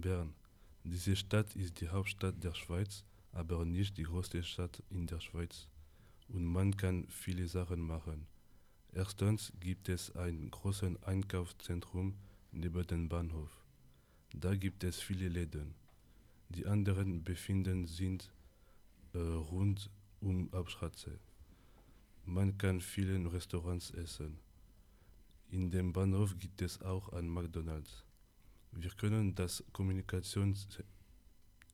Bern. Diese Stadt ist die Hauptstadt der Schweiz, aber nicht die größte Stadt in der Schweiz. Und man kann viele Sachen machen. Erstens gibt es ein großes Einkaufszentrum neben dem Bahnhof. Da gibt es viele Läden. Die anderen befinden sich äh, rund um Abstraße. Man kann vielen Restaurants essen. In dem Bahnhof gibt es auch ein McDonald's. Wir können das Kommunikations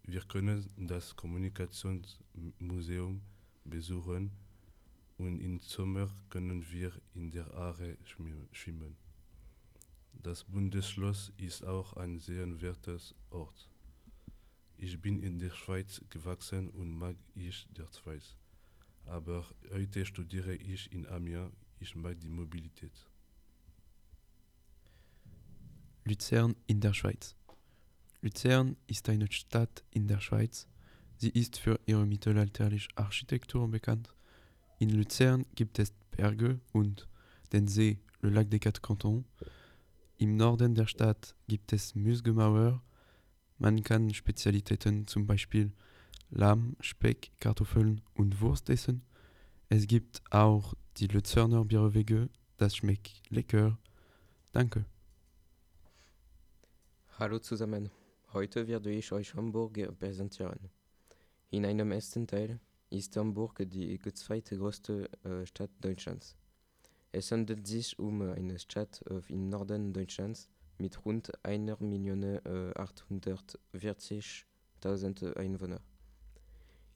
wir können das Kommunikationsmuseum besuchen und im Sommer können wir in der Aare schwimmen. Das Bundesschloss ist auch ein sehenswertes Ort. Ich bin in der Schweiz gewachsen und mag ich der Schweiz. Aber heute studiere ich in Amiens. Ich mag die Mobilität. Luzern in der Schweiz. Luzern ist eine Stadt in der Schweiz. Sie ist für ihre mittelalterliche Architektur bekannt. In Luzern gibt es Berge und den See, le Lac des Quatre Cantons. Im Norden der Stadt gibt es Musgemauer. Man kann Spezialitäten zum Beispiel Lamm, Speck, Kartoffeln und Wurst essen. Es gibt auch die Luzerner Bierwege, das schmeckt lecker. Danke. Hallo zusammen. Heute werde ich euch Hamburg präsentieren. In einem ersten Teil ist Hamburg die zweitgrößte äh, Stadt Deutschlands. Es handelt sich um eine Stadt äh, im Norden Deutschlands mit rund 1.840.000 Einwohnern.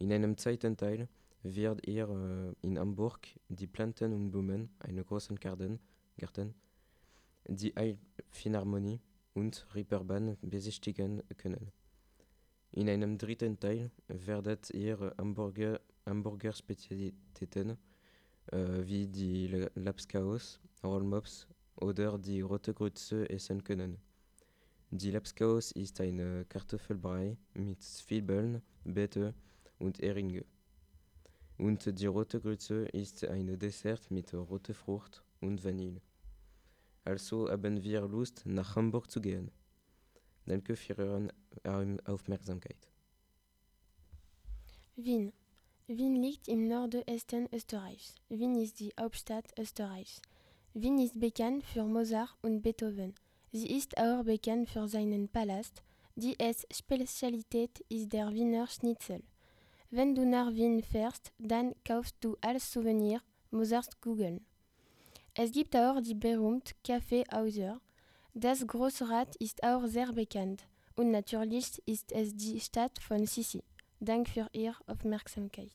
In einem zweiten Teil wird ihr äh, in Hamburg die Planten und Blumen, einen großen Garten, Garten die Philharmonie und Reeperbahn besichtigen können. In einem dritten Teil werdet ihr Hamburger, Hamburger Spezialitäten äh, wie die Lapskaus, Rollmops oder die Rote Grütze essen können. Die Lapskaus ist eine Kartoffelbrei mit Zwiebeln, Beete und Heringe. Und die Rote Grütze ist ein Dessert mit roter Frucht und Vanille. Also haben wir Lust, nach Hamburg zu gehen. Danke für Ihre Aufmerksamkeit. Wien. Wien liegt im Nordwesten Österreichs. Wien ist die Hauptstadt Österreichs. Wien ist bekannt für Mozart und Beethoven. Sie ist auch bekannt für seinen Palast. Die Spezialität ist der Wiener Schnitzel. Wenn du nach Wien fährst, dann kaufst du als Souvenir Mozart Kugeln. Es gibt auch die berühmte Kaffeehäuser. Das Großrad ist auch sehr bekannt. Und natürlich ist es die Stadt von Sissi. Dank für Ihre Aufmerksamkeit.